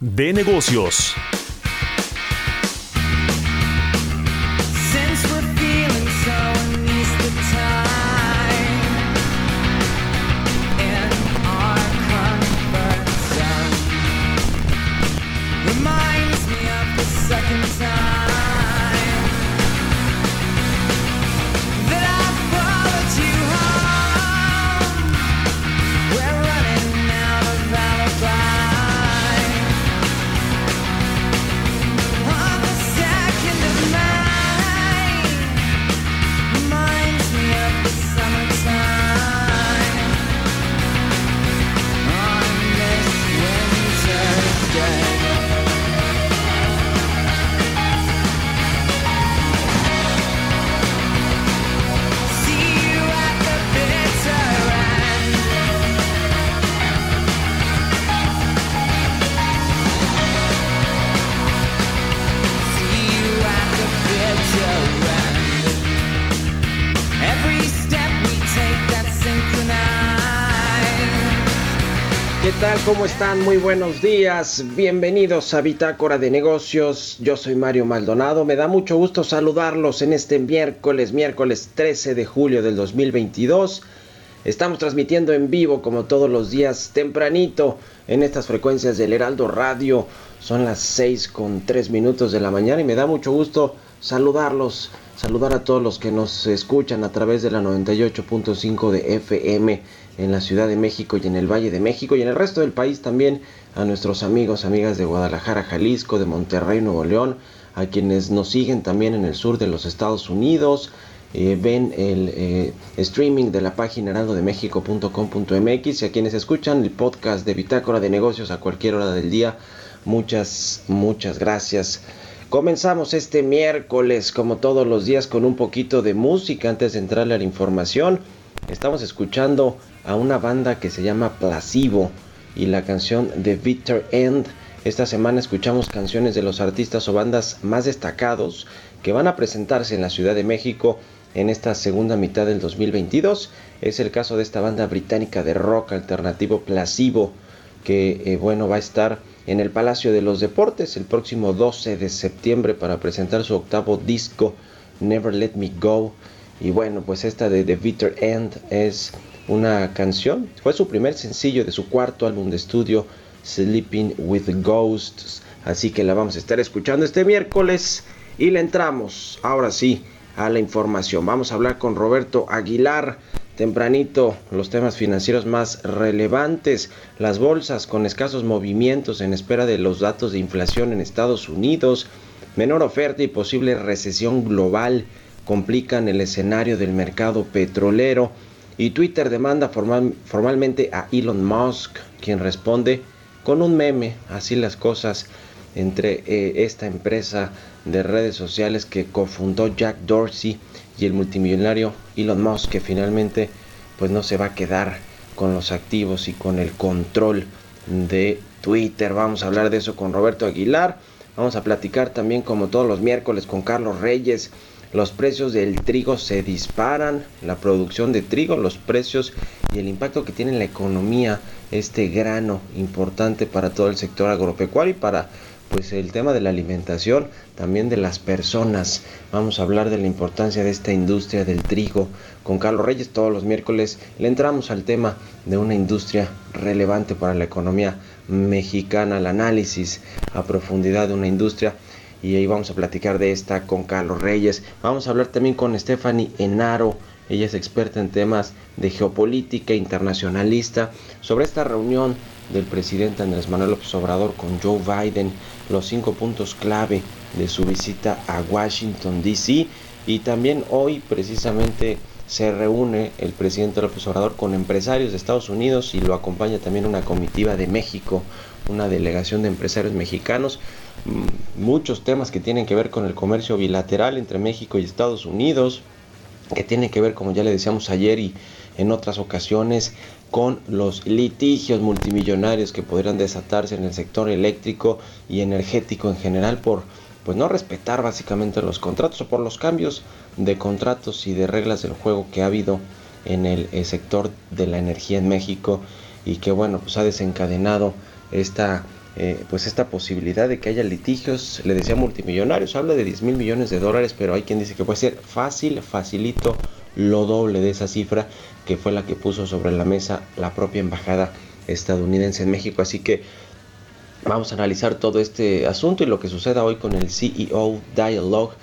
de negocios. ¿Cómo están? Muy buenos días. Bienvenidos a Bitácora de Negocios. Yo soy Mario Maldonado. Me da mucho gusto saludarlos en este miércoles, miércoles 13 de julio del 2022. Estamos transmitiendo en vivo como todos los días tempranito en estas frecuencias del Heraldo Radio. Son las 6 con 3 minutos de la mañana y me da mucho gusto saludarlos, saludar a todos los que nos escuchan a través de la 98.5 de FM en la Ciudad de México y en el Valle de México y en el resto del país también a nuestros amigos, amigas de Guadalajara, Jalisco, de Monterrey, Nuevo León, a quienes nos siguen también en el sur de los Estados Unidos, eh, ven el eh, streaming de la página heraldodemexico.com.mx y a quienes escuchan el podcast de Bitácora de Negocios a cualquier hora del día, muchas, muchas gracias. Comenzamos este miércoles como todos los días con un poquito de música antes de entrarle a la información. Estamos escuchando a una banda que se llama Placebo y la canción The Bitter End. Esta semana escuchamos canciones de los artistas o bandas más destacados que van a presentarse en la Ciudad de México en esta segunda mitad del 2022. Es el caso de esta banda británica de rock alternativo Placebo que eh, bueno va a estar en el Palacio de los Deportes el próximo 12 de septiembre para presentar su octavo disco Never Let Me Go. Y bueno, pues esta de The Bitter End es una canción. Fue su primer sencillo de su cuarto álbum de estudio, Sleeping with Ghosts. Así que la vamos a estar escuchando este miércoles y le entramos, ahora sí, a la información. Vamos a hablar con Roberto Aguilar. Tempranito, los temas financieros más relevantes, las bolsas con escasos movimientos en espera de los datos de inflación en Estados Unidos, menor oferta y posible recesión global complican el escenario del mercado petrolero. Y Twitter demanda formalmente a Elon Musk, quien responde con un meme, así las cosas, entre eh, esta empresa de redes sociales que cofundó Jack Dorsey y el multimillonario Elon Musk, que finalmente pues no se va a quedar con los activos y con el control de Twitter. Vamos a hablar de eso con Roberto Aguilar. Vamos a platicar también como todos los miércoles con Carlos Reyes los precios del trigo se disparan, la producción de trigo, los precios y el impacto que tiene en la economía este grano importante para todo el sector agropecuario y para pues el tema de la alimentación, también de las personas. Vamos a hablar de la importancia de esta industria del trigo con Carlos Reyes todos los miércoles. Le entramos al tema de una industria relevante para la economía mexicana, el análisis a profundidad de una industria y ahí vamos a platicar de esta con Carlos Reyes. Vamos a hablar también con Stephanie Enaro, ella es experta en temas de geopolítica internacionalista, sobre esta reunión del presidente Andrés Manuel López Obrador con Joe Biden, los cinco puntos clave de su visita a Washington, D.C. Y también hoy precisamente se reúne el presidente López Obrador con empresarios de Estados Unidos y lo acompaña también una comitiva de México, una delegación de empresarios mexicanos. Mm, muchos temas que tienen que ver con el comercio bilateral entre México y Estados Unidos, que tienen que ver, como ya le decíamos ayer y en otras ocasiones, con los litigios multimillonarios que podrían desatarse en el sector eléctrico y energético en general por pues no respetar básicamente los contratos o por los cambios de contratos y de reglas del juego que ha habido en el, eh, sector de la energía en México y que bueno pues ha desencadenado esta eh, pues esta posibilidad de que haya litigios, le decía multimillonarios, habla de 10 mil millones de dólares, pero hay quien dice que puede ser fácil, facilito, lo doble de esa cifra que fue la que puso sobre la mesa la propia embajada estadounidense en México. Así que vamos a analizar todo este asunto y lo que suceda hoy con el CEO Dialogue,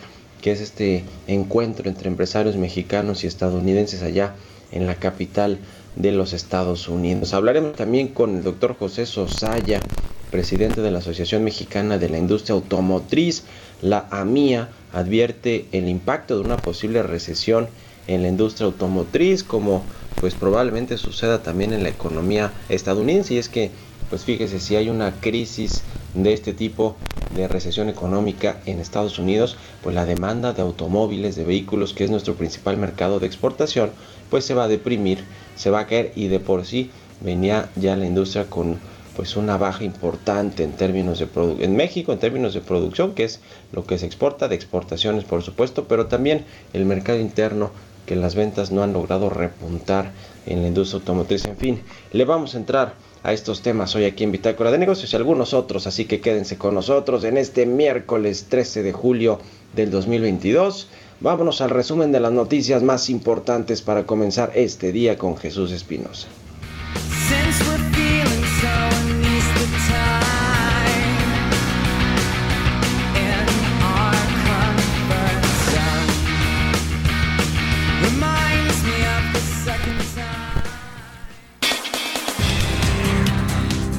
que es este encuentro entre empresarios mexicanos y estadounidenses allá en la capital de los Estados Unidos. Hablaremos también con el doctor José Sosaya, presidente de la Asociación Mexicana de la Industria Automotriz. La AMIA advierte el impacto de una posible recesión en la industria automotriz, como pues probablemente suceda también en la economía estadounidense. Y es que, pues fíjese, si hay una crisis de este tipo de recesión económica en Estados Unidos, pues la demanda de automóviles, de vehículos, que es nuestro principal mercado de exportación, pues se va a deprimir, se va a caer y de por sí venía ya la industria con pues una baja importante en términos de en México en términos de producción que es lo que se exporta de exportaciones por supuesto pero también el mercado interno que las ventas no han logrado repuntar en la industria automotriz. En fin, le vamos a entrar a estos temas hoy aquí en Bitácora de Negocios y algunos otros, así que quédense con nosotros en este miércoles 13 de julio del 2022. Vámonos al resumen de las noticias más importantes para comenzar este día con Jesús Espinosa.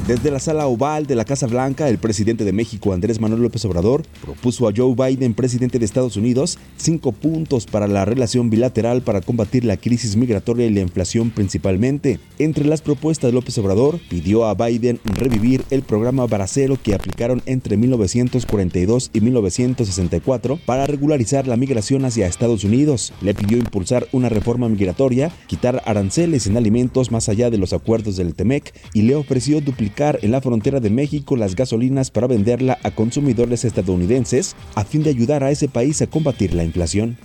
Desde la sala oval de la Casa Blanca, el presidente de México, Andrés Manuel López Obrador, propuso a Joe Biden, presidente de Estados Unidos, cinco puntos para la relación bilateral para combatir la crisis migratoria y la inflación principalmente. Entre las propuestas López Obrador, pidió a Biden revivir el programa Baracero que aplicaron entre 1942 y 1964 para regularizar la migración hacia Estados Unidos. Le pidió impulsar una reforma migratoria, quitar aranceles en alimentos más allá de los acuerdos del TEMEC y le ofreció duplicar en la frontera de México las gasolinas para venderla a consumidores estadounidenses a fin de ayudar a ese país a combatir la inflación.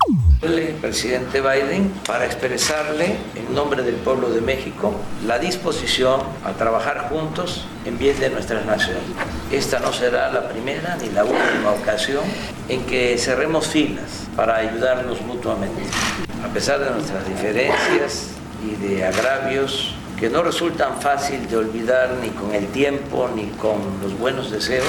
Presidente Biden para expresarle en nombre del pueblo de México la disposición a trabajar juntos en bien de nuestras naciones. Esta no será la primera ni la última ocasión en que cerremos filas para ayudarnos mutuamente. A pesar de nuestras diferencias y de agravios, que no resultan fácil de olvidar ni con el tiempo ni con los buenos deseos,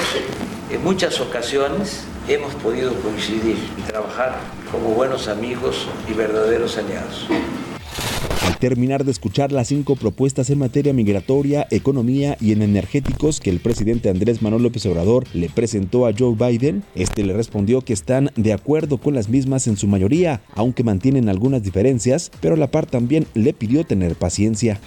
en muchas ocasiones hemos podido coincidir y trabajar como buenos amigos y verdaderos aliados. Al terminar de escuchar las cinco propuestas en materia migratoria, economía y en energéticos que el presidente Andrés Manuel López Obrador le presentó a Joe Biden, este le respondió que están de acuerdo con las mismas en su mayoría, aunque mantienen algunas diferencias, pero a la par también le pidió tener paciencia.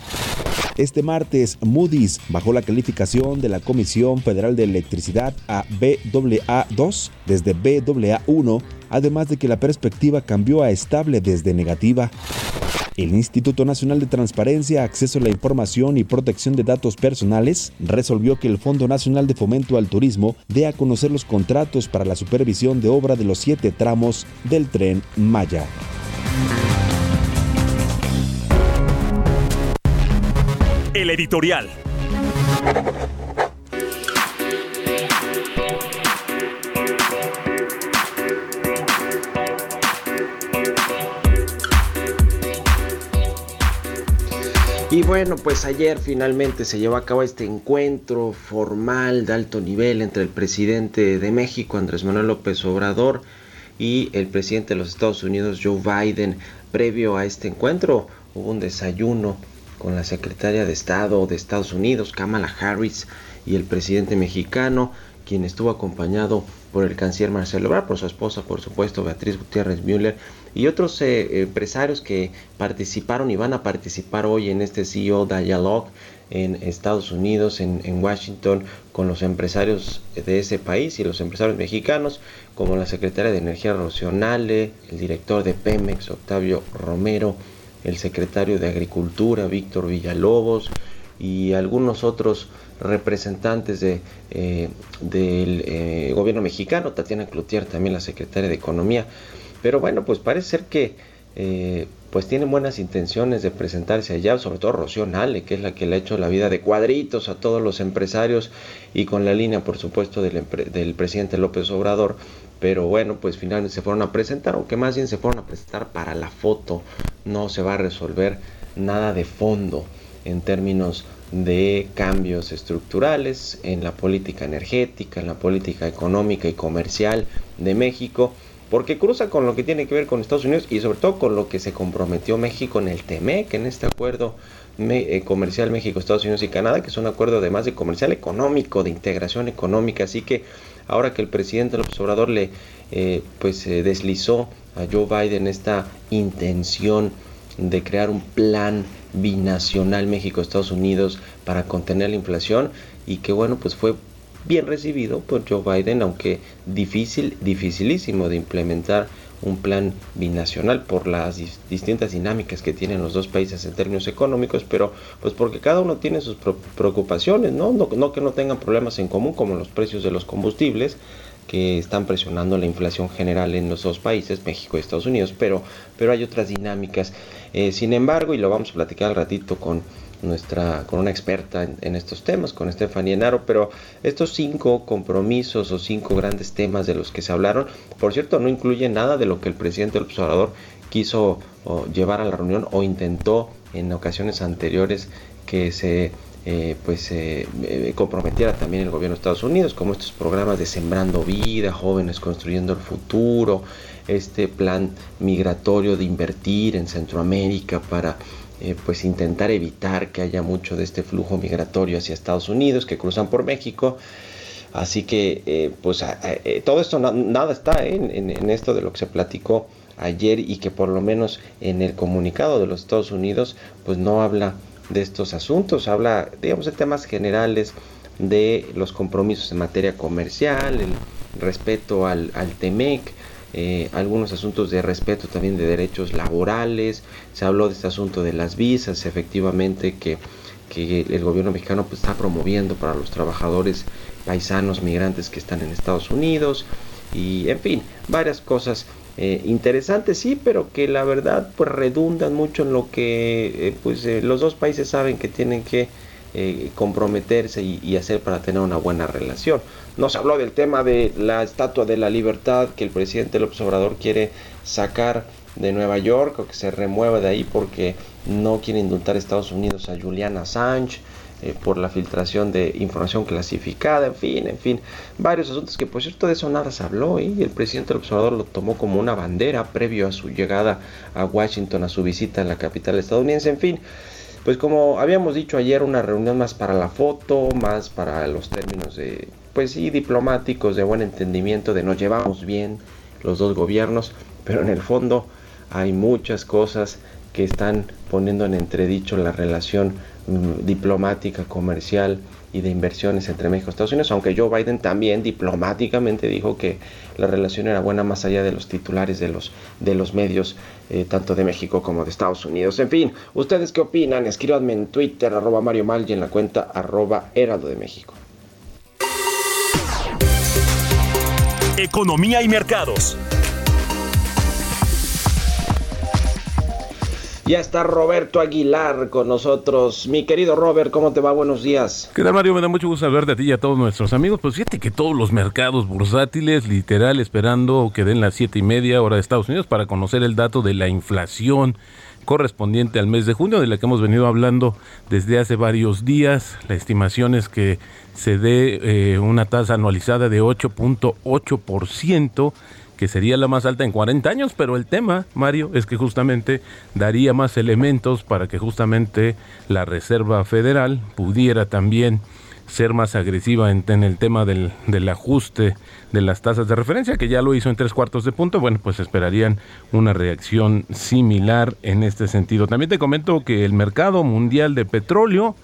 Este martes, Moody's bajó la calificación de la Comisión Federal de Electricidad a BAA2 desde BAA1, además de que la perspectiva cambió a estable desde negativa. El Instituto Nacional de Transparencia, Acceso a la Información y Protección de Datos Personales resolvió que el Fondo Nacional de Fomento al Turismo dé a conocer los contratos para la supervisión de obra de los siete tramos del tren Maya. El editorial. Y bueno, pues ayer finalmente se llevó a cabo este encuentro formal de alto nivel entre el presidente de México, Andrés Manuel López Obrador, y el presidente de los Estados Unidos, Joe Biden. Previo a este encuentro hubo un desayuno con la secretaria de Estado de Estados Unidos, Kamala Harris, y el presidente mexicano, quien estuvo acompañado el canciller Marcelo Ebrard, por su esposa, por supuesto, Beatriz Gutiérrez Müller, y otros eh, empresarios que participaron y van a participar hoy en este CEO Dialogue en Estados Unidos, en, Washington, con los empresarios de ese país y los empresarios mexicanos, como la secretaria de Energía Rocionale, el director de Pemex, Octavio Romero, el secretario de Agricultura, Víctor Villalobos, y algunos otros representantes eh, del eh, gobierno mexicano, Tatiana Cloutier, también la secretaria de Economía. Pero bueno, pues parece ser que eh, pues tienen buenas intenciones de presentarse allá, sobre todo Rocío Nale, que es la que le ha hecho la vida de cuadritos a todos los empresarios y con la línea, por supuesto, del, del presidente López Obrador. Pero bueno, pues finalmente se fueron a presentar, aunque más bien se fueron a presentar para la foto, no se va a resolver nada de fondo en términos de cambios estructurales en la política energética, en la política económica y comercial de México, porque cruza con lo que tiene que ver con Estados Unidos y sobre todo con lo que se comprometió México en el TEMEC, en este acuerdo eh, comercial México, Estados Unidos y Canadá, que es un acuerdo además de comercial económico, de integración económica, así que ahora que el presidente López Obrador le eh, pues eh, deslizó a Joe Biden esta intención de crear un plan binacional México-Estados Unidos para contener la inflación y que bueno, pues fue bien recibido por Joe Biden, aunque difícil, dificilísimo de implementar un plan binacional por las distintas dinámicas que tienen los dos países en términos económicos, pero pues porque cada uno tiene sus preocupaciones, ¿no? No, no que no tengan problemas en común como los precios de los combustibles, que están presionando la inflación general en los dos países, México y Estados Unidos, pero, pero hay otras dinámicas. Eh, sin embargo, y lo vamos a platicar al ratito con nuestra con una experta en, estos temas, con Estefanía Enaro, pero estos cinco compromisos o cinco grandes temas de los que se hablaron, por cierto, no incluyen nada de lo que el presidente del observador quiso llevar a la reunión o intentó en ocasiones anteriores que se eh, pues eh, comprometiera también el gobierno de Estados Unidos, como estos programas de Sembrando Vida, Jóvenes Construyendo el Futuro, este plan migratorio de invertir en Centroamérica para pues intentar evitar que haya mucho de este flujo migratorio hacia Estados Unidos que cruzan por México. Así que pues todo esto nada está en, en esto de lo que se platicó ayer y que por lo menos en el comunicado de los Estados Unidos pues no habla de estos asuntos. Habla, digamos, de temas generales de los compromisos en materia comercial, el respeto al, al TEMEC, eh, algunos asuntos de respeto también de derechos laborales. Se habló de este asunto de las visas, efectivamente, que, que el gobierno mexicano pues, está promoviendo para los trabajadores paisanos migrantes que están en Estados Unidos. Y en fin, varias cosas eh, interesantes, sí, pero que la verdad pues redundan mucho en lo que eh, pues los dos países saben que tienen que comprometerse y, hacer para tener una buena relación. Nos habló del tema de la Estatua de la Libertad que el presidente López Obrador quiere sacar de Nueva York o que se remueva de ahí porque no quiere indultar a Estados Unidos a Julian Assange. Eh, por la filtración de información clasificada, en fin, en fin, varios asuntos que por cierto de eso nada se habló y el presidente del observador lo tomó como una bandera previo a su llegada a Washington, a su visita a la capital estadounidense, en fin. Pues como habíamos dicho ayer, una reunión más para la foto, más para los términos de, pues sí, diplomáticos, de buen entendimiento, de nos llevamos bien los dos gobiernos, pero en el fondo hay muchas cosas que están poniendo en entredicho la relación mm, diplomática, comercial y de inversiones entre México y Estados Unidos, aunque Joe Biden también diplomáticamente dijo que la relación era buena más allá de los titulares de los, de los medios, eh, tanto de México como de Estados Unidos. En fin, ¿ustedes qué opinan? Escríbanme en Twitter, arroba Mario Mal y en la cuenta arroba Heraldo de México. Economía y mercados. Ya está Roberto Aguilar con nosotros. Mi querido Robert, ¿cómo te va? Buenos días. ¿Qué tal, Mario? Me da mucho gusto hablar de ti y a todos nuestros amigos. Pues fíjate que todos los mercados bursátiles, literal, esperando que den las siete y media hora de Estados Unidos para conocer el dato de la inflación correspondiente al mes de junio, de la que hemos venido hablando desde hace varios días. La estimación es que se dé eh, una tasa anualizada de 8.8%, que sería la más alta en 40 años, pero el tema, Mario, es que justamente daría más elementos para que justamente la Reserva Federal pudiera también ser más agresiva en, el tema del, del, ajuste de las tasas de referencia, que ya lo hizo en tres cuartos de punto, bueno, pues esperarían una reacción similar en este sentido. También te comento que el mercado mundial de petróleo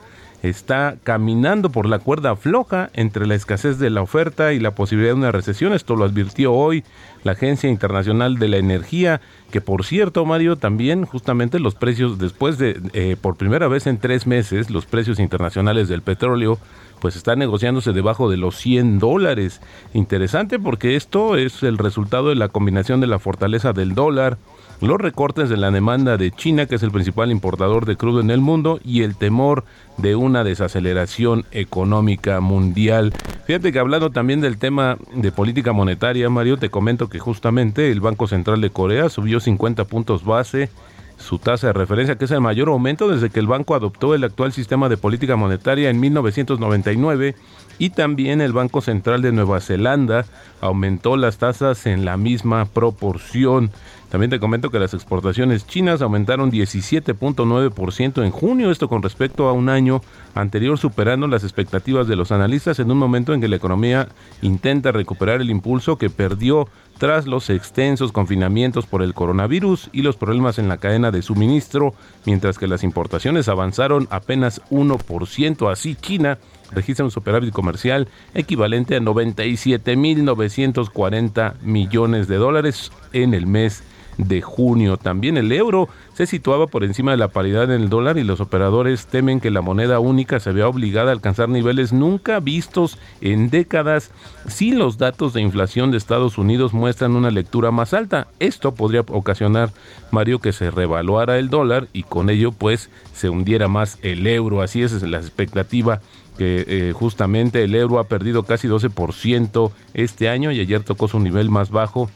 está caminando por la cuerda floja entre la escasez de la oferta y la posibilidad de una recesión. Esto lo advirtió hoy la Agencia Internacional de la Energía, que por cierto, Mario, también justamente los precios, después de, eh, por primera vez en tres meses, los precios internacionales del petróleo pues está negociándose debajo de los 100 dólares. Interesante porque esto es el resultado de la combinación de la fortaleza del dólar, los recortes de la demanda de China, que es el principal importador de crudo en el mundo, y el temor de una desaceleración económica mundial. Fíjate que hablando también del tema de política monetaria, Mario, te comento que justamente el Banco Central de Corea subió 50 puntos base su tasa de referencia, que es el mayor aumento desde que el banco adoptó el actual sistema de política monetaria en 1999 y también el Banco Central de Nueva Zelanda aumentó las tasas en la misma proporción. También te comento que las exportaciones chinas aumentaron 17.9% en junio, esto con respecto a un año anterior, superando las expectativas de los analistas en un momento en que la economía intenta recuperar el impulso que perdió tras los extensos confinamientos por el coronavirus y los problemas en la cadena de suministro, mientras que las importaciones avanzaron apenas 1%. Así, China registra un superávit comercial equivalente a 97.940 millones de dólares en el mes de junio. También el euro se situaba por encima de la paridad en el dólar y los operadores temen que la moneda única se vea obligada a alcanzar niveles nunca vistos en décadas si los datos de inflación de Estados Unidos muestran una lectura más alta. Esto podría ocasionar, Mario, que se revaluara el dólar y con ello pues se hundiera más el euro. Así es, la expectativa que eh, justamente el euro ha perdido casi 12% este año y ayer tocó su nivel más bajo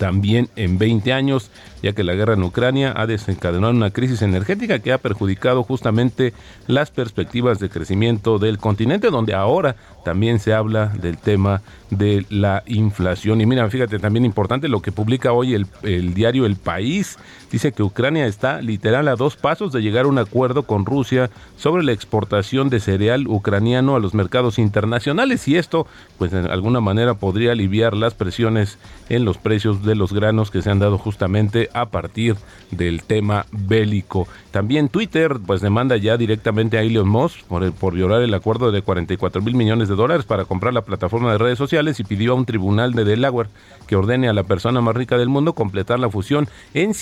también en 20 años, ya que la guerra en Ucrania ha desencadenado una crisis energética que ha perjudicado justamente las perspectivas de crecimiento del continente, donde ahora también se habla del tema de la inflación. Y mira, fíjate, también importante lo que publica hoy el, el, diario El País. Dice que Ucrania está literal a dos pasos de llegar a un acuerdo con Rusia sobre la exportación de cereal ucraniano a los mercados internacionales. Y esto, pues de alguna manera podría aliviar las presiones en los precios de los granos que se han dado justamente a partir del tema bélico. También Twitter, pues demanda ya directamente a Elon Musk por, por violar el acuerdo de 44 mil millones de dólares para comprar la plataforma de redes sociales y pidió a un tribunal de Delaware que ordene a la persona más rica del mundo completar la fusión en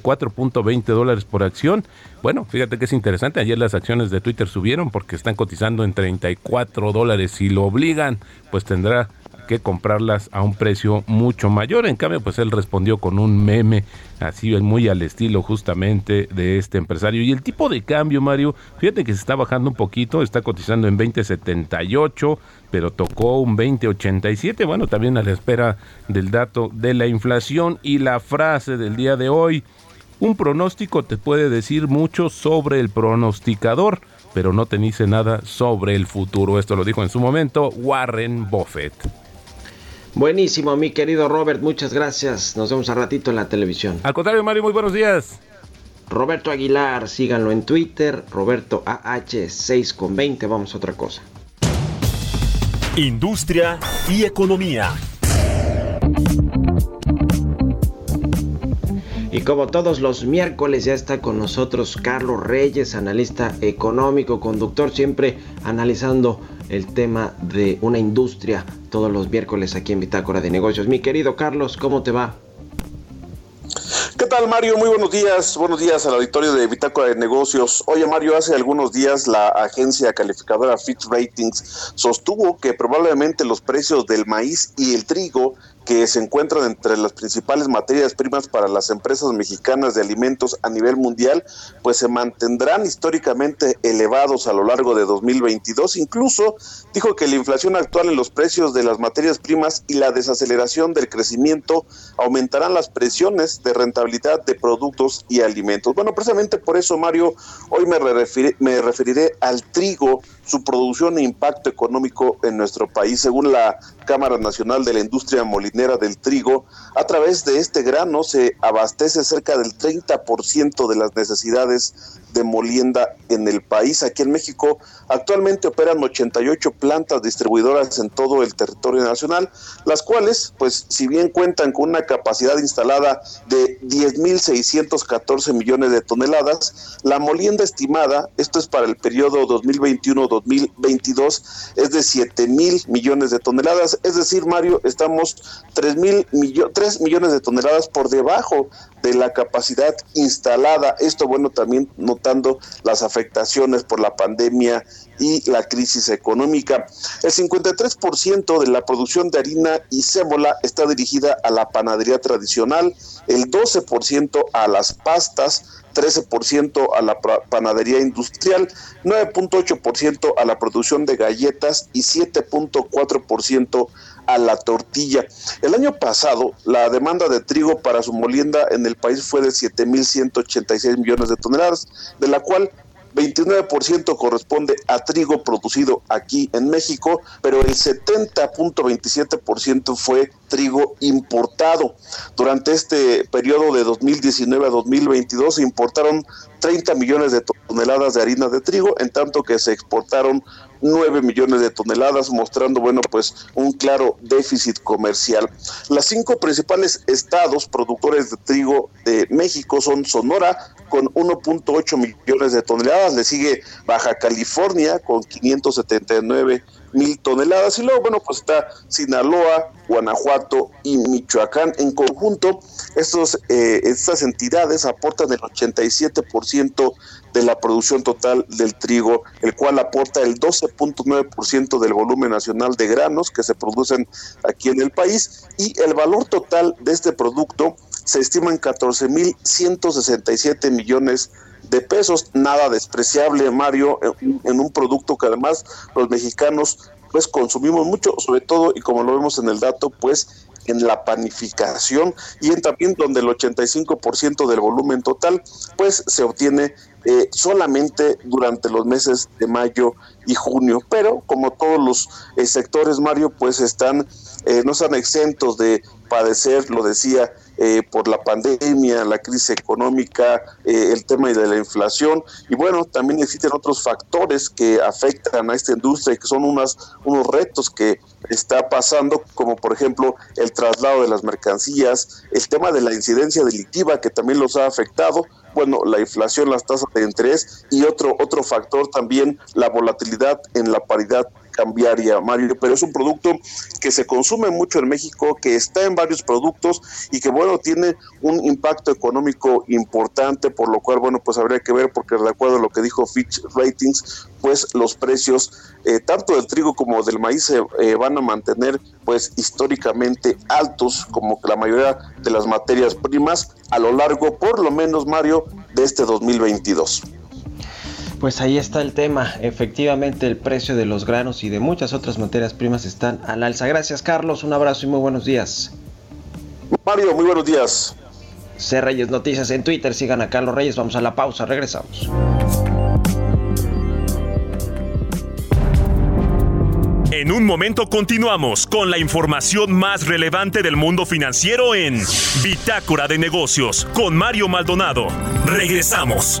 54.20 dólares por acción. Bueno, fíjate que es interesante, ayer las acciones de Twitter subieron porque están cotizando en 34 dólares. Si lo obligan, pues tendrá que comprarlas a un precio mucho mayor. En cambio, pues él respondió con un meme así muy al estilo justamente de este empresario. Y el tipo de cambio, Mario, fíjate que se está bajando un poquito, está cotizando en 20.78, pero tocó un 20.87. Bueno, también a la espera del dato de la inflación y la frase del día de hoy. Un pronóstico te puede decir mucho sobre el pronosticador, pero no te dice nada sobre el futuro. Esto lo dijo en su momento Warren Buffett. Buenísimo, mi querido Robert, muchas gracias. Nos vemos a ratito en la televisión. Al contrario, Mario, muy buenos días. Roberto Aguilar, síganlo en Twitter, Roberto AH6 con 20, vamos a otra cosa. Industria y economía. Como todos los miércoles ya está con nosotros Carlos Reyes, analista económico, conductor, siempre analizando el tema de una industria todos los miércoles aquí en Bitácora de Negocios. Mi querido Carlos, ¿cómo te va? ¿Qué tal, Mario? Muy buenos días. Buenos días al auditorio de Bitácora de Negocios. Oye, Mario, hace algunos días la agencia calificadora Fitch Ratings sostuvo que probablemente los precios del maíz y el trigo que se encuentran entre las principales materias primas para las empresas mexicanas de alimentos a nivel mundial, pues se mantendrán históricamente elevados a lo largo de 2022. Incluso dijo que la inflación actual en los precios de las materias primas y la desaceleración del crecimiento aumentarán las presiones de rentabilidad de productos y alimentos. Bueno, precisamente por eso, Mario, hoy me, me referiré al trigo, su producción e impacto económico en nuestro país. Según la Cámara Nacional de la Industria Molinera del Trigo, a través de este grano se abastece cerca del 30% de las necesidades de molienda en el país. Aquí en México actualmente operan 88 plantas distribuidoras en todo el territorio nacional, las cuales, pues si bien cuentan con una capacidad instalada de 10.614 millones de toneladas, la molienda estimada, esto es para el periodo 2021-2022, es de 7 mil millones de toneladas. Es decir, Mario, estamos 3, mil 3 millones de toneladas por debajo de la capacidad instalada. Esto, bueno, también las afectaciones por la pandemia y la crisis económica. El 53% de la producción de harina y cébola está dirigida a la panadería tradicional, el 12% a las pastas, 13% a la panadería industrial, 9.8% a la producción de galletas y 7.4% a la tortilla. El año pasado, la demanda de trigo para su molienda en el país fue de 7.186 millones de toneladas, de la cual 29% corresponde a trigo producido aquí en México, pero el 70.27% fue trigo importado. Durante este periodo de 2019 a 2022 se importaron 30 millones de toneladas de harina de trigo, en tanto que se exportaron 9 millones de toneladas, mostrando, bueno, pues un claro déficit comercial. Las cinco principales estados productores de trigo de México son Sonora, con 1.8 millones de toneladas, le sigue Baja California con 579 mil toneladas. Y luego, bueno, pues está Sinaloa, Guanajuato y Michoacán. En conjunto, estos, eh, estas entidades aportan el 87% de la producción total del trigo, el cual aporta el 12.9% del volumen nacional de granos que se producen aquí en el país y el valor total de este producto se estima en 14.167 millones de pesos, nada despreciable, Mario, en un producto que además los mexicanos pues consumimos mucho, sobre todo, y como lo vemos en el dato, pues en la panificación y en también donde el 85% del volumen total pues se obtiene eh, solamente durante los meses de mayo y junio. Pero como todos los eh, sectores, Mario, pues están, eh, no están exentos de padecer, lo decía, por la pandemia, la crisis económica, el tema de la inflación. Y bueno, también existen otros factores que afectan a esta industria y que son unas, unos retos que está pasando, como por ejemplo el traslado de las mercancías, el tema de la incidencia delictiva que también los ha afectado, bueno, la inflación, las tasas de interés y otro, otro factor también, la volatilidad en la paridad cambiaria, Mario, pero es un producto que se consume mucho en México, que está en varios productos y que, bueno, tiene un impacto económico importante, por lo cual, bueno, pues habría que ver, porque de acuerdo a lo que dijo Fitch Ratings, pues los precios eh, tanto del trigo como del maíz se eh, van a mantener, pues históricamente altos, como la mayoría de las materias primas, a lo largo, por lo menos, Mario, de este 2022. Pues ahí está el tema. Efectivamente, el precio de los granos y de muchas otras materias primas están al alza. Gracias, Carlos. Un abrazo y muy buenos días. Mario, muy buenos días. C. Reyes Noticias en Twitter. Sigan a Carlos Reyes. Vamos a la pausa. Regresamos. En un momento continuamos con la información más relevante del mundo financiero en Bitácora de Negocios con Mario Maldonado. Regresamos.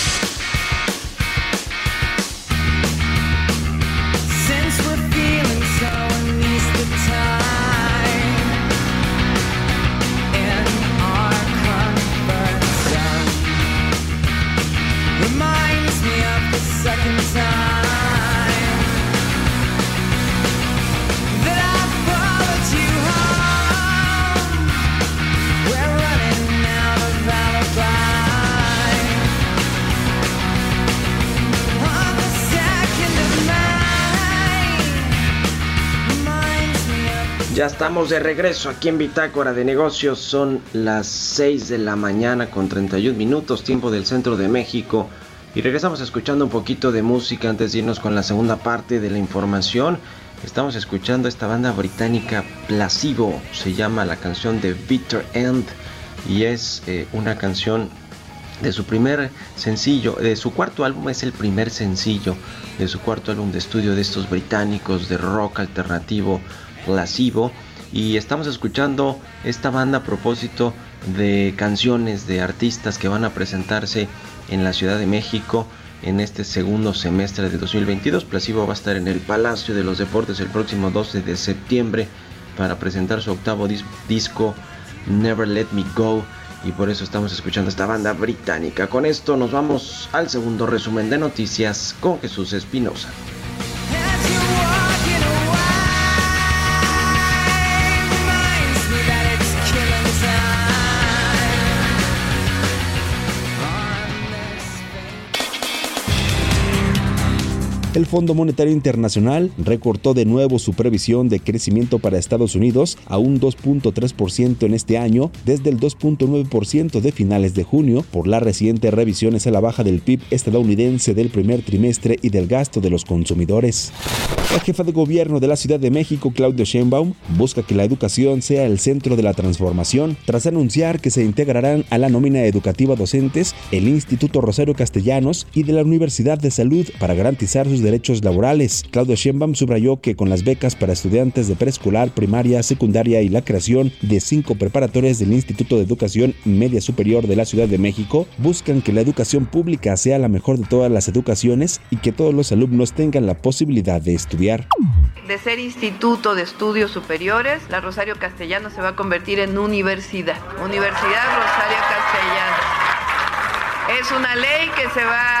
Ya estamos de regreso aquí en Bitácora de Negocios. Son las 6 de la mañana con 31 minutos, tiempo del centro de México. Y regresamos escuchando un poquito de música antes de irnos con la segunda parte de la información. Estamos escuchando esta banda británica Placebo. Se llama la canción de Bitter End. Y es eh, una canción de su primer sencillo, de su cuarto álbum, es el primer sencillo de su cuarto álbum de estudio de estos británicos de rock alternativo Placebo y estamos escuchando esta banda a propósito de canciones de artistas que van a presentarse en la Ciudad de México en este segundo semestre de 2022. Placebo va a estar en el Palacio de los Deportes el próximo 12 de septiembre para presentar su octavo disco Never Let Me Go y por eso estamos escuchando esta banda británica. Con esto nos vamos al segundo resumen de noticias con Jesús Espinosa. El Fondo Monetario Internacional recortó de nuevo su previsión de crecimiento para Estados Unidos a un 2.3% en este año, desde el 2.9% de finales de junio, por las recientes revisiones a la baja del PIB estadounidense del primer trimestre y del gasto de los consumidores. La jefa de gobierno de la Ciudad de México, Claudio Sheinbaum, busca que la educación sea el centro de la transformación, tras anunciar que se integrarán a la nómina educativa docentes el Instituto Rosario Castellanos y de la Universidad de Salud para garantizar sus derechos laborales. Claudio Sheinbaum subrayó que con las becas para estudiantes de preescolar, primaria, secundaria y la creación de cinco preparatorias del Instituto de Educación Media Superior de la Ciudad de México, buscan que la educación pública sea la mejor de todas las educaciones y que todos los alumnos tengan la posibilidad de estudiar. De ser instituto de estudios superiores, la Rosario Castellano se va a convertir en universidad. Universidad Rosario Castellano. Es una ley que se va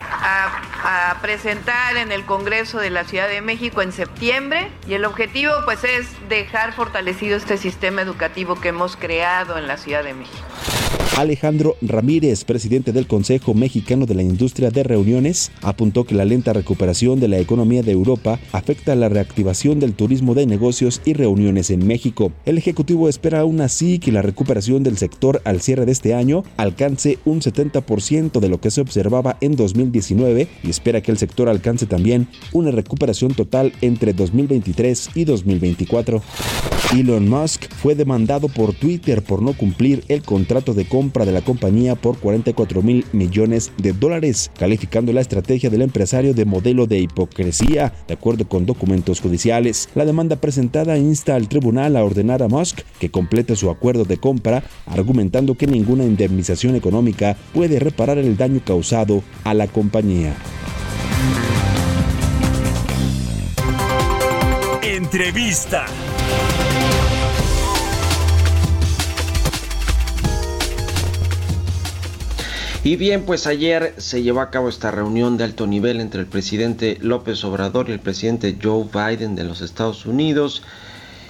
A, presentar en el Congreso de la Ciudad de México en septiembre y el objetivo pues es dejar fortalecido este sistema educativo que hemos creado en la Ciudad de México. Alejandro Ramírez, presidente del Consejo Mexicano de la Industria de Reuniones, apuntó que la lenta recuperación de la economía de Europa afecta a la reactivación del turismo de negocios y reuniones en México. El Ejecutivo espera aún así que la recuperación del sector al cierre de este año alcance un 70% de lo que se observaba en 2019 y espera que el sector alcance también una recuperación total entre 2023 y 2024. Elon Musk fue demandado por Twitter por no cumplir el contrato de compra de la compañía por 44 mil millones de dólares, calificando la estrategia del empresario de modelo de hipocresía, de acuerdo con documentos judiciales. La demanda presentada insta al tribunal a ordenar a Musk que complete su acuerdo de compra, argumentando que ninguna indemnización económica puede reparar el daño causado a la compañía. Entrevista. Y bien, pues ayer se llevó a cabo esta reunión de alto nivel entre el presidente López Obrador y el presidente Joe Biden de los Estados Unidos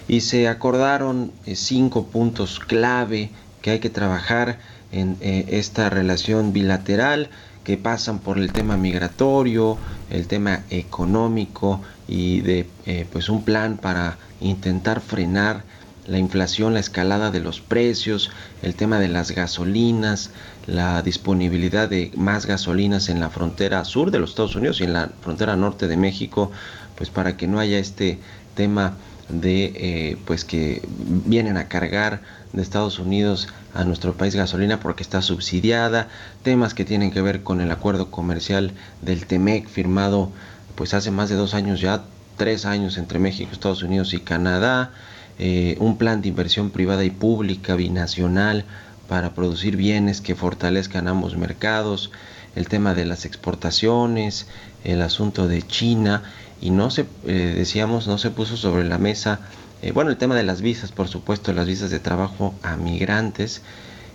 y se acordaron eh, cinco puntos clave que hay que trabajar en eh, esta relación bilateral que pasan por el tema migratorio, el tema económico y de eh, pues un plan para intentar frenar la inflación, la escalada de los precios, el tema de las gasolinas, la disponibilidad de más gasolinas en la frontera sur de los Estados Unidos y en la frontera norte de México, pues para que no haya este tema de eh, pues que vienen a cargar de Estados Unidos a nuestro país gasolina porque está subsidiada, temas que tienen que ver con el acuerdo comercial del TEMEC firmado pues hace más de dos años ya, tres años entre México, Estados Unidos y Canadá, eh, un plan de inversión privada y pública binacional para producir bienes que fortalezcan ambos mercados, el tema de las exportaciones, el asunto de China y no se, eh, decíamos, no se puso sobre la mesa, eh, bueno, el tema de las visas, por supuesto, las visas de trabajo a migrantes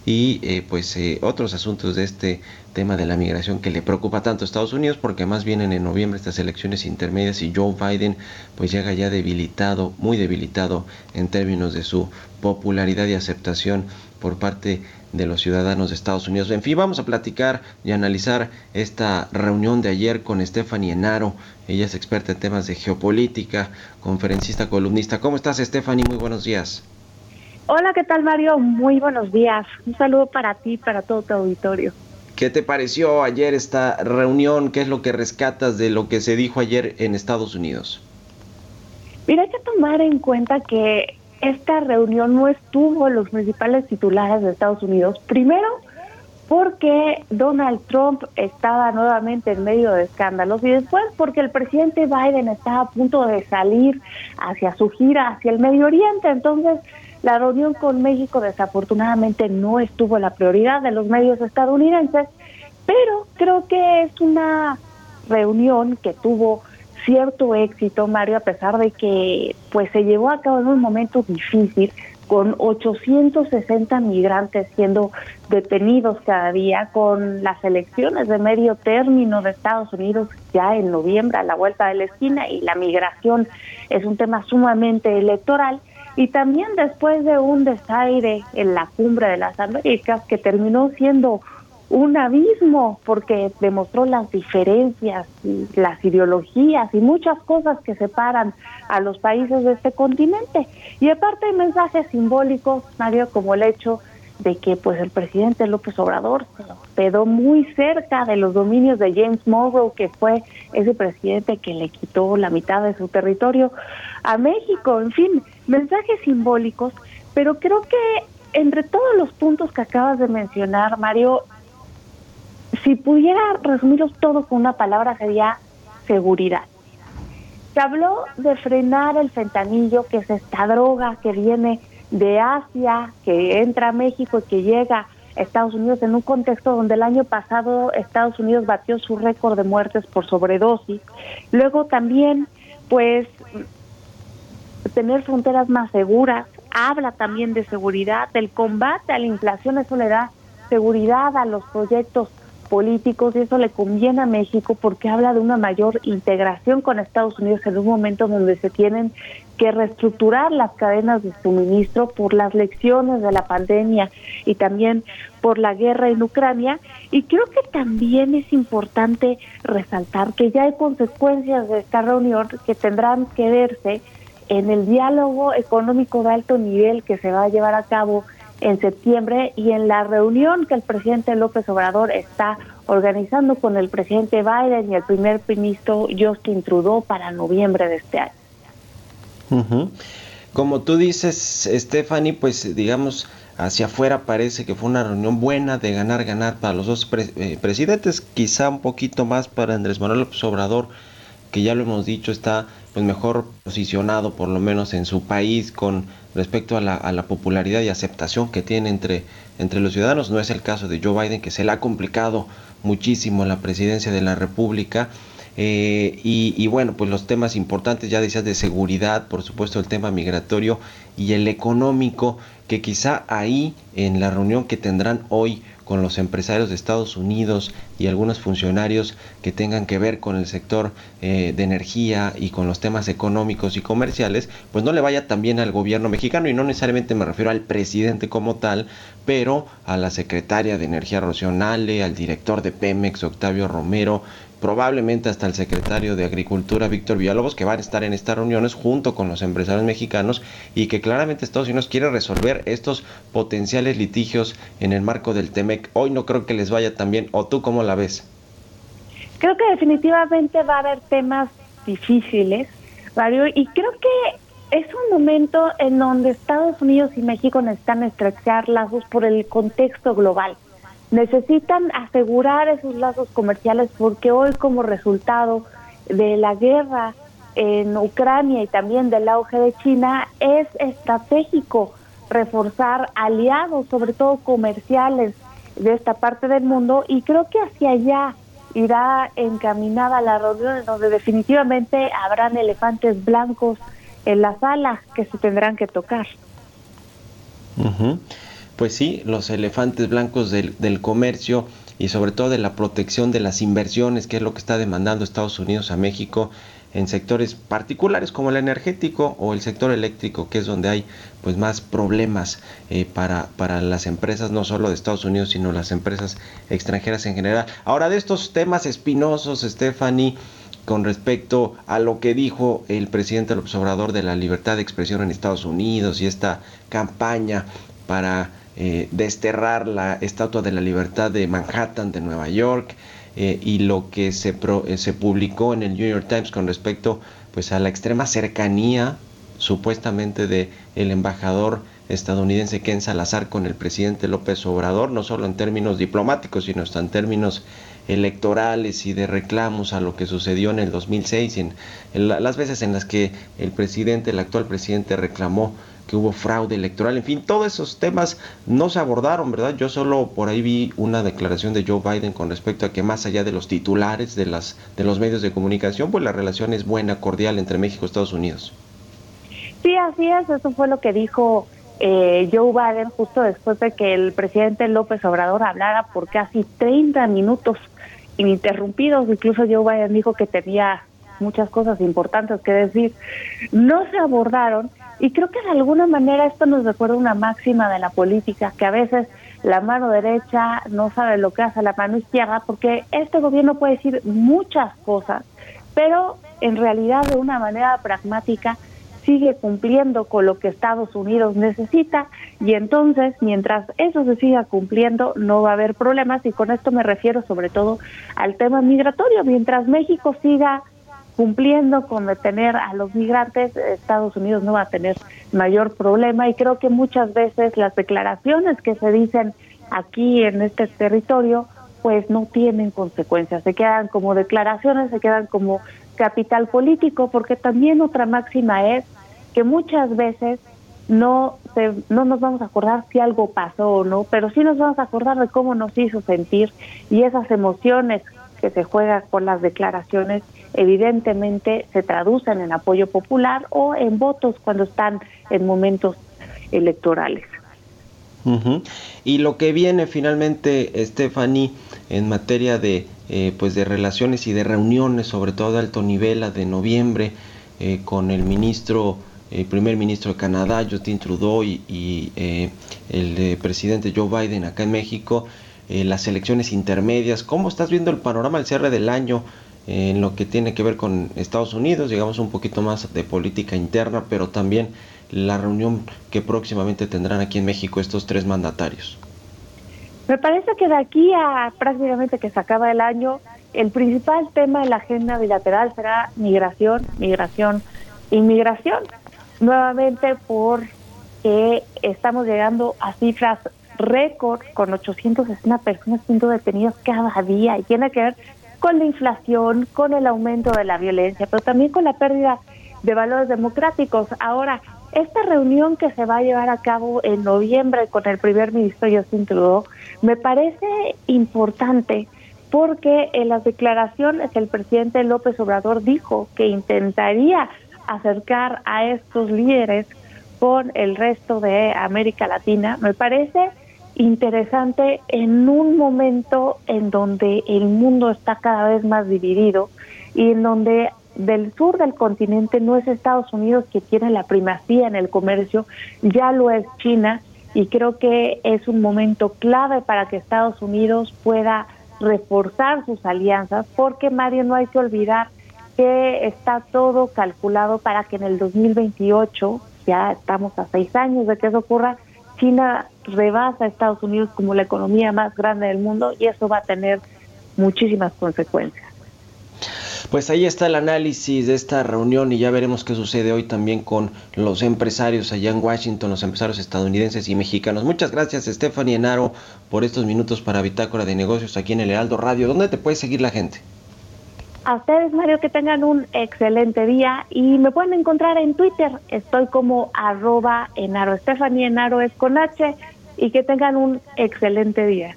y eh, pues otros asuntos de este tema de la migración que le preocupa tanto a Estados Unidos porque más vienen en noviembre estas elecciones intermedias y Joe Biden pues llega ya debilitado, muy debilitado en términos de su popularidad y aceptación por parte de los ciudadanos de Estados Unidos. En fin, vamos a platicar y analizar esta reunión de ayer con Stephanie Enaro. Ella es experta en temas de geopolítica, conferencista, columnista. ¿Cómo estás, Stephanie? Muy buenos días. Hola, ¿qué tal, Mario? Muy buenos días. Un saludo para ti, para todo tu auditorio. ¿Qué te pareció ayer esta reunión? ¿Qué es lo que rescatas de lo que se dijo ayer en Estados Unidos? Mira, hay que tomar en cuenta que esta reunión no estuvo los principales titulares de Estados Unidos. Primero, porque Donald Trump estaba nuevamente en medio de escándalos y después porque el presidente Biden estaba a punto de salir hacia su gira hacia el Medio Oriente. Entonces, la reunión con México desafortunadamente no estuvo la prioridad de los medios estadounidenses, pero creo que es una reunión que tuvo cierto éxito, Mario, a pesar de que pues se llevó a cabo en un momento difícil con 860 migrantes siendo detenidos cada día, con las elecciones de medio término de Estados Unidos ya en noviembre a la vuelta de la esquina y la migración es un tema sumamente electoral y también después de un desaire en la cumbre de las Américas que terminó siendo un abismo porque demostró las diferencias, las ideologías y muchas cosas que separan a los países de este continente. Y aparte hay mensajes simbólicos, Mario, como el hecho de que pues el presidente López Obrador se quedó muy cerca de los dominios de James Monroe, que fue ese presidente que le quitó la mitad de su territorio a México. En fin, mensajes simbólicos, pero creo que entre todos los puntos que acabas de mencionar, Mario, si pudiera resumirlos todo con una palabra sería seguridad. Se habló de frenar el fentanillo, que es esta droga que viene de Asia, que entra a México y que llega a Estados Unidos en un contexto donde el año pasado Estados Unidos batió su récord de muertes por sobredosis. Luego también, pues, tener fronteras más seguras, habla también de seguridad, del combate a la inflación, eso le da seguridad a los proyectos políticos y eso le conviene a México porque habla de una mayor integración con Estados Unidos en un momento donde se tienen que reestructurar las cadenas de suministro por las lecciones de la pandemia y también por la guerra en Ucrania. Y creo que también es importante resaltar que ya hay consecuencias de esta reunión que tendrán que verse en el diálogo económico de alto nivel que se va a llevar a cabo en septiembre y en la reunión que el presidente López Obrador está organizando con el presidente Biden y el primer ministro Justin Trudeau para noviembre de este año. Como tú dices, Stephanie, pues digamos, hacia afuera parece que fue una reunión buena de ganar, ganar para los dos eh, presidentes, quizá un poquito más para Andrés Manuel López Obrador, que ya lo hemos dicho, está pues mejor posicionado por lo menos en su país con respecto a la, popularidad y aceptación que tiene entre, entre los ciudadanos. No es el caso de Joe Biden, que se le ha complicado muchísimo la presidencia de la República. Eh, y, y, bueno, pues los temas importantes, ya decías, de seguridad, por supuesto el tema migratorio y el económico, que quizá ahí en la reunión que tendrán hoy con los empresarios de Estados Unidos y algunos funcionarios que tengan que ver con el sector eh, de energía y con los temas económicos y comerciales, pues no le vaya también al gobierno mexicano y no necesariamente me refiero al presidente como tal, pero a la secretaria de Energía Rocionale, al director de Pemex, Octavio Romero, probablemente hasta el secretario de Agricultura, Víctor Villalobos, que van a estar en estas reuniones junto con los empresarios mexicanos y que claramente Estados Unidos quiere resolver estos potenciales litigios en el marco del TEMEC. Hoy no creo que les vaya tan bien, o tú cómo la ves? Creo que definitivamente va a haber temas difíciles, Mario, y creo que es un momento en donde Estados Unidos y México necesitan estrechar lazos por el contexto global necesitan asegurar esos lazos comerciales porque hoy como resultado de la guerra en Ucrania y también del auge de China es estratégico reforzar aliados, sobre todo comerciales de esta parte del mundo y creo que hacia allá irá encaminada la reunión donde definitivamente habrán elefantes blancos en la sala que se tendrán que tocar. Pues sí, los elefantes blancos del, del comercio y sobre todo de la protección de las inversiones, que es lo que está demandando Estados Unidos a México en sectores particulares como el energético o el sector eléctrico, que es donde hay pues más problemas eh, para, para las empresas, no solo de Estados Unidos, sino las empresas extranjeras en general. Ahora, de estos temas espinosos, Stephanie, con respecto a lo que dijo el presidente López de la libertad de expresión en Estados Unidos y esta campaña para eh, desterrar la estatua de la libertad de Manhattan, de Nueva York, eh, y lo que se, eh, se publicó en el New York Times con respecto pues a la extrema cercanía supuestamente de el embajador estadounidense Ken Salazar con el presidente López Obrador, no solo en términos diplomáticos, sino hasta en términos electorales y de reclamos a lo que sucedió en el 2006 y en las veces en las que el presidente, el actual presidente reclamó que hubo fraude electoral, en fin, todos esos temas no se abordaron, ¿verdad? Yo solo por ahí vi una declaración de Joe Biden con respecto a que más allá de los titulares de, las, de los medios de comunicación, pues la relación es buena, cordial entre México y Estados Unidos. Sí, así es, eso fue lo que dijo eh, Joe Biden justo después de que el presidente López Obrador hablara por casi 30 minutos ininterrumpidos, incluso Joe Biden dijo que tenía muchas cosas importantes que decir, no se abordaron y creo que de alguna manera esto nos recuerda una máxima de la política, que a veces la mano derecha no sabe lo que hace la mano izquierda, porque este gobierno puede decir muchas cosas, pero en realidad de una manera pragmática sigue cumpliendo con lo que Estados Unidos necesita y entonces mientras eso se siga cumpliendo no va a haber problemas y con esto me refiero sobre todo al tema migratorio. Mientras México siga cumpliendo con detener a los migrantes, Estados Unidos no va a tener mayor problema. Y creo que muchas veces las declaraciones que se dicen aquí en este territorio pues no tienen consecuencias, se quedan como declaraciones, se quedan como capital político, porque también otra máxima es que muchas veces no se, no nos vamos a acordar si algo pasó o no, pero sí nos vamos a acordar de cómo nos hizo sentir y esas emociones que se juegan con las declaraciones evidentemente se traducen en apoyo popular o en votos cuando están en momentos electorales. Y lo que viene finalmente, Stephanie, en materia de eh, pues de relaciones y de reuniones, sobre todo de alto nivel, de noviembre, eh, con el ministro, el primer ministro de Canadá, Justin Trudeau, y, eh, el presidente Joe Biden acá en México, las elecciones intermedias. ¿Cómo estás viendo el panorama al cierre del año? En lo que tiene que ver con Estados Unidos, digamos un poquito más de política interna, pero también la reunión que próximamente tendrán aquí en México estos tres mandatarios. Me parece que de aquí a prácticamente que se acaba el año, el principal tema de la agenda bilateral será migración, migración, inmigración. Nuevamente porque estamos llegando a cifras récord con 860 personas siendo detenidas cada día y tiene que ver con la inflación, con el aumento de la violencia, pero también con la pérdida de valores democráticos. Ahora, esta reunión que se va a llevar a cabo en noviembre con el primer ministro Justin Trudeau me parece importante porque en las declaraciones el presidente López Obrador dijo que intentaría acercar a estos líderes con el resto de América Latina. Me parece interesante en un momento en donde el mundo está cada vez más dividido y en donde del sur del continente no es Estados Unidos que tiene la primacía en el comercio, ya lo es China y creo que es un momento clave para que Estados Unidos pueda reforzar sus alianzas porque Mario no hay que olvidar que está todo calculado para que en el 2028, ya estamos a seis años de que eso ocurra, China rebasa a Estados Unidos como la economía más grande del mundo y eso va a tener muchísimas consecuencias. Pues ahí está el análisis de esta reunión y ya veremos qué sucede hoy también con los empresarios allá en Washington, los empresarios estadounidenses y mexicanos. Muchas gracias Stephanie Enaro por estos minutos para Bitácora de Negocios aquí en el Heraldo Radio. ¿Dónde te puede seguir la gente? A ustedes, Mario, que tengan un excelente día y me pueden encontrar en Twitter. Estoy como arroba enaro. Stephanie Enaro es con H y que tengan un excelente día.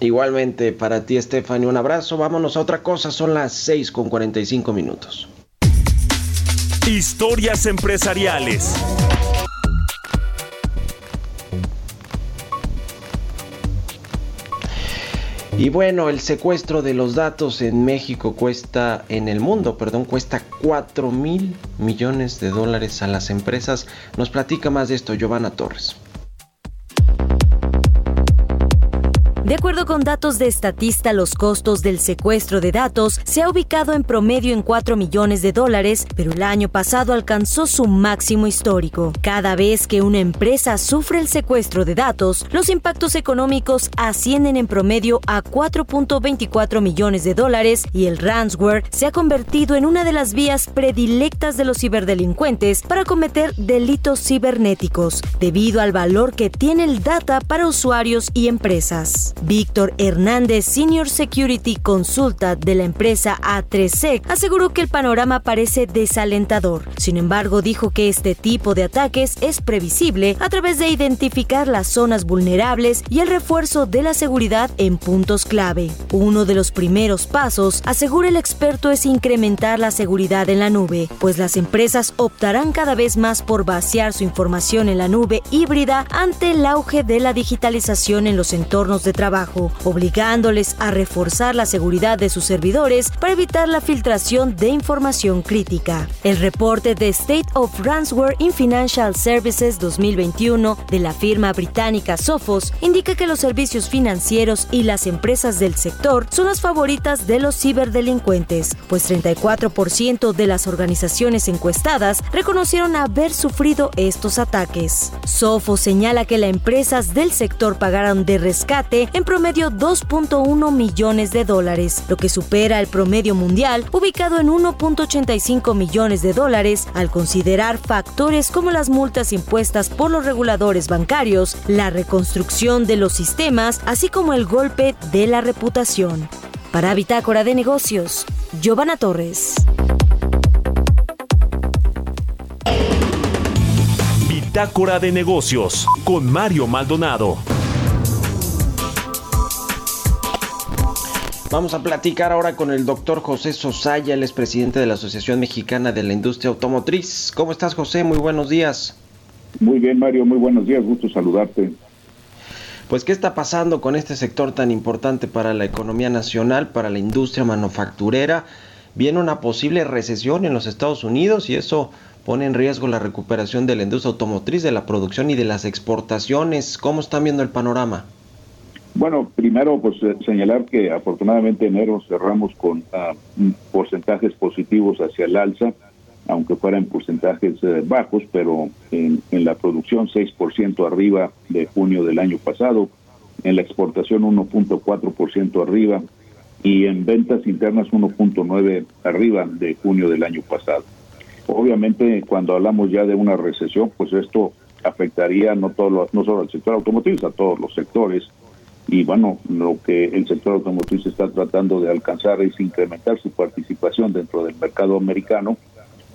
Igualmente para ti, Stephanie, un abrazo. Vámonos a otra cosa. Son las 6 con 45 minutos. Historias empresariales. Y bueno, el secuestro de los datos en México cuesta, en el mundo, perdón, cuesta 4 mil millones de dólares a las empresas. Nos platica más de esto Giovanna Torres. De acuerdo con datos de Estatista, los costos del secuestro de datos se ha ubicado en promedio en 4 millones de dólares, pero el año pasado alcanzó su máximo histórico. Cada vez que una empresa sufre el secuestro de datos, los impactos económicos ascienden en promedio a 4.24 millones de dólares y el ransomware se ha convertido en una de las vías predilectas de los ciberdelincuentes para cometer delitos cibernéticos, debido al valor que tiene el data para usuarios y empresas. Víctor Hernández, Senior Security Consultant de la empresa A3SEC, aseguró que el panorama parece desalentador. Sin embargo, dijo que este tipo de ataques es previsible a través de identificar las zonas vulnerables y el refuerzo de la seguridad en puntos clave. Uno de los primeros pasos, asegura el experto, es incrementar la seguridad en la nube, pues las empresas optarán cada vez más por vaciar su información en la nube híbrida ante el auge de la digitalización en los entornos de trabajo, obligándoles a reforzar la seguridad de sus servidores para evitar la filtración de información crítica. El reporte de State of Ransomware in Financial Services 2021 de la firma británica Sophos indica que los servicios financieros y las empresas del sector son las favoritas de los ciberdelincuentes, pues 34% de las organizaciones encuestadas reconocieron haber sufrido estos ataques. Sophos señala que las empresas del sector pagaron de rescate en promedio 2.1 millones de dólares, lo que supera el promedio mundial ubicado en 1.85 millones de dólares al considerar factores como las multas impuestas por los reguladores bancarios, la reconstrucción de los sistemas, así como el golpe de la reputación. Para Bitácora de Negocios, Giovanna Torres. Bitácora de Negocios con Mario Maldonado. Vamos a platicar ahora con el doctor José Sosaya, el es presidente de la Asociación Mexicana de la Industria Automotriz. ¿Cómo estás, José? Muy buenos días. Muy bien, Mario, muy buenos días, gusto saludarte. Pues, ¿qué está pasando con este sector tan importante para la economía nacional, para la industria manufacturera? Viene una posible recesión en los Estados Unidos y eso pone en riesgo la recuperación de la industria automotriz, de la producción y de las exportaciones. ¿Cómo están viendo el panorama? Bueno, primero pues eh, señalar que afortunadamente enero cerramos con ah, porcentajes positivos hacia el alza, aunque fueran porcentajes eh, bajos, pero en, la producción 6% arriba de junio del año pasado, en la exportación 1.4% arriba y en ventas internas 1.9 arriba de junio del año pasado. Obviamente cuando hablamos ya de una recesión, pues esto afectaría no, todo no solo al sector automotriz, a todos los sectores y bueno, lo que el sector automotriz está tratando de alcanzar es incrementar su participación dentro del mercado americano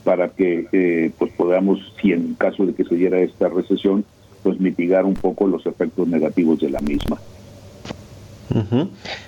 para que eh, pues podamos, si en caso de que se diera esta recesión, pues mitigar un poco los efectos negativos de la misma.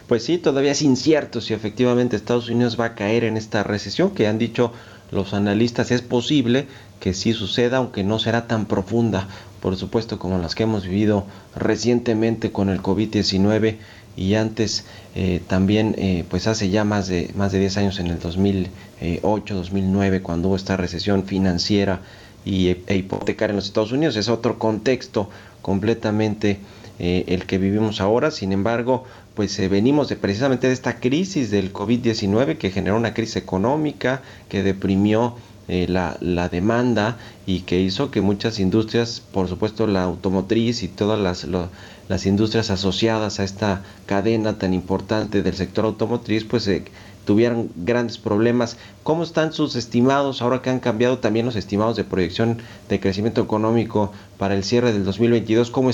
Pues sí, todavía es incierto si efectivamente Estados Unidos va a caer en esta recesión, que han dicho los analistas es posible que sí suceda, aunque no será tan profunda por supuesto como las que hemos vivido recientemente con el COVID-19 y antes eh, también eh, pues hace ya más de más de 10 años en el 2008 2009 cuando hubo esta recesión financiera y, e, hipotecaria en los Estados Unidos. Es otro contexto completamente eh, el que vivimos ahora sin embargo pues venimos de precisamente de esta crisis del COVID-19 que generó una crisis económica que deprimió eh, la, la, demanda y que hizo que muchas industrias, por supuesto la automotriz y todas las, las industrias asociadas a esta cadena tan importante del sector automotriz, pues eh, tuvieran grandes problemas. ¿Cómo están sus estimados ahora que han cambiado también los estimados de proyección de crecimiento económico para el cierre del 2022? ¿Cómo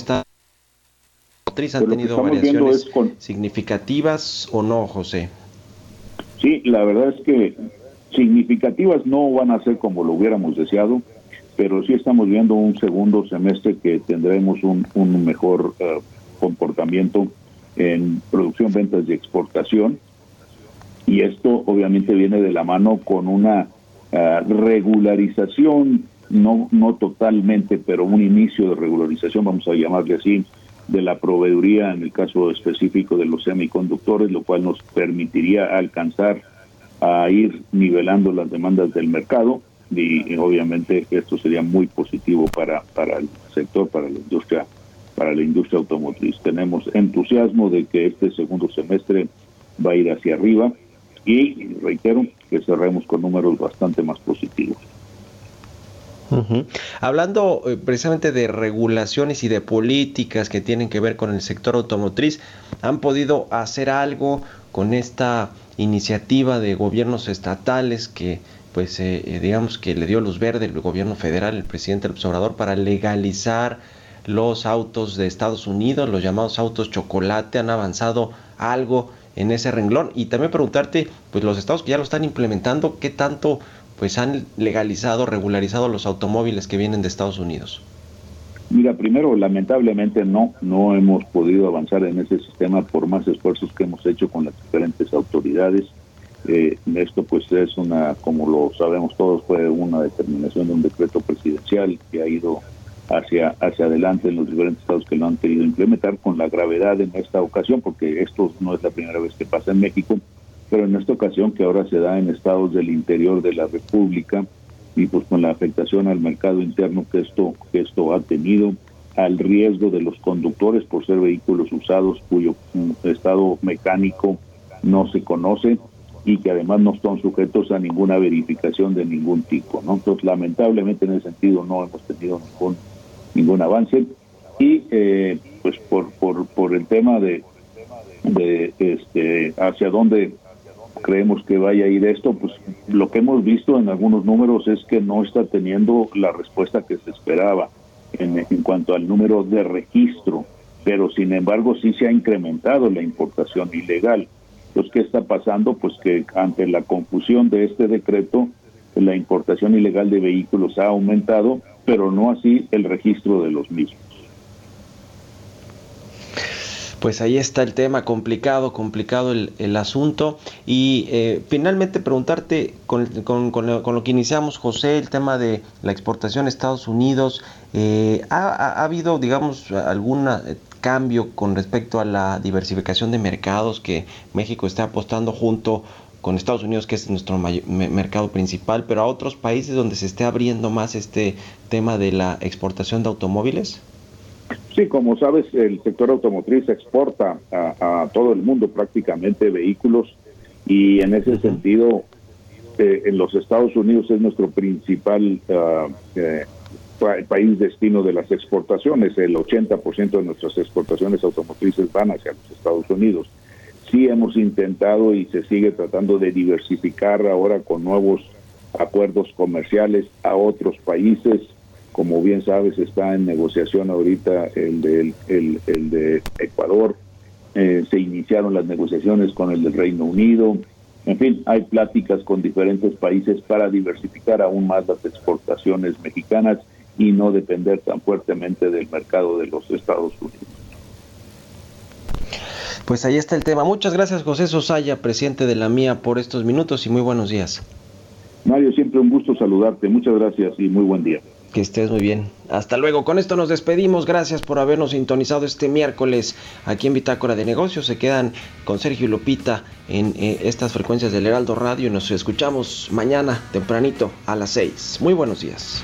¿Han tenido variaciones significativas o no, José? Sí, la verdad es que significativas no van a ser como lo hubiéramos deseado, pero sí estamos viendo un segundo semestre que tendremos un, mejor eh, comportamiento en producción, ventas y exportación. Y esto obviamente viene de la mano con una eh, regularización, no, no totalmente, pero un inicio de regularización, vamos a llamarle así, de la proveeduría en el caso específico de los semiconductores, lo cual nos permitiría alcanzar a ir nivelando las demandas del mercado y, obviamente esto sería muy positivo para, para el sector, para la industria, para la industria automotriz. Tenemos entusiasmo de que este segundo semestre va a ir hacia arriba y reitero que cerremos con números bastante más positivos. Hablando eh, precisamente de regulaciones y de políticas que tienen que ver con el sector automotriz, ¿han podido hacer algo con esta iniciativa de gobiernos estatales que pues eh, eh, digamos que le dio luz verde el gobierno federal, el presidente del observador, para legalizar los autos de Estados Unidos, los llamados autos chocolate, han avanzado algo en ese renglón y también preguntarte, pues los estados que ya lo están implementando, ¿qué tanto pues han legalizado, regularizado los automóviles que vienen de Estados Unidos? Mira, primero, lamentablemente no, no hemos podido avanzar en ese sistema por más esfuerzos que hemos hecho con las diferentes autoridades. Eh, esto pues es una, como lo sabemos todos, fue una determinación de un decreto presidencial que ha ido hacia, hacia adelante en los diferentes estados que lo han querido implementar con la gravedad en esta ocasión, porque esto no es la primera vez que pasa en México, pero en esta ocasión que ahora se da en estados del interior de la República y pues con la afectación al mercado interno que esto, que esto ha tenido, al riesgo de los conductores por ser vehículos usados cuyo mm, estado mecánico no se conoce y que además no están sujetos a ninguna verificación de ningún tipo. Entonces, lamentablemente en ese sentido no hemos tenido ningún, ningún avance y eh, pues por, por, por el tema de, de este, hacia dónde creemos que vaya a ir esto, pues lo que hemos visto en algunos números es que no está teniendo la respuesta que se esperaba en, en cuanto al número de registro, pero sin embargo sí se ha incrementado la importación ilegal. Entonces, ¿qué está pasando? Pues que ante la confusión de este decreto, la importación ilegal de vehículos ha aumentado, pero no así el registro de los mismos. Pues ahí está el tema, complicado, complicado el, asunto. Y eh, finalmente preguntarte con, lo, que iniciamos, José, el tema de la exportación a Estados Unidos. Eh, ¿ha, habido, digamos, algún eh, cambio con respecto a la diversificación de mercados que México está apostando junto con Estados Unidos, que es nuestro mercado principal, pero a otros países donde se esté abriendo más este tema de la exportación de automóviles? Sí, como sabes, el sector automotriz exporta a, todo el mundo prácticamente vehículos y en ese sentido eh, en los Estados Unidos es nuestro principal uh, eh, país destino de las exportaciones. El 80% de nuestras exportaciones automotrices van hacia los Estados Unidos. Sí hemos intentado y se sigue tratando de diversificar ahora con nuevos acuerdos comerciales a otros países como bien sabes, está en negociación ahorita el de, el, de Ecuador. Eh, se iniciaron las negociaciones con el del Reino Unido. En fin, hay pláticas con diferentes países para diversificar aún más las exportaciones mexicanas y no depender tan fuertemente del mercado de los Estados Unidos. Pues ahí está el tema. Muchas gracias José Sosaya, presidente de la MIA, por estos minutos y muy buenos días. Mario, siempre un gusto saludarte. Muchas gracias y muy buen día. Que estés muy bien. Hasta luego. Con esto nos despedimos. Gracias por habernos sintonizado este miércoles aquí en Bitácora de Negocios. Se quedan con Sergio Lupita en eh, estas frecuencias del Heraldo Radio y nos escuchamos mañana tempranito a las 6. Muy buenos días.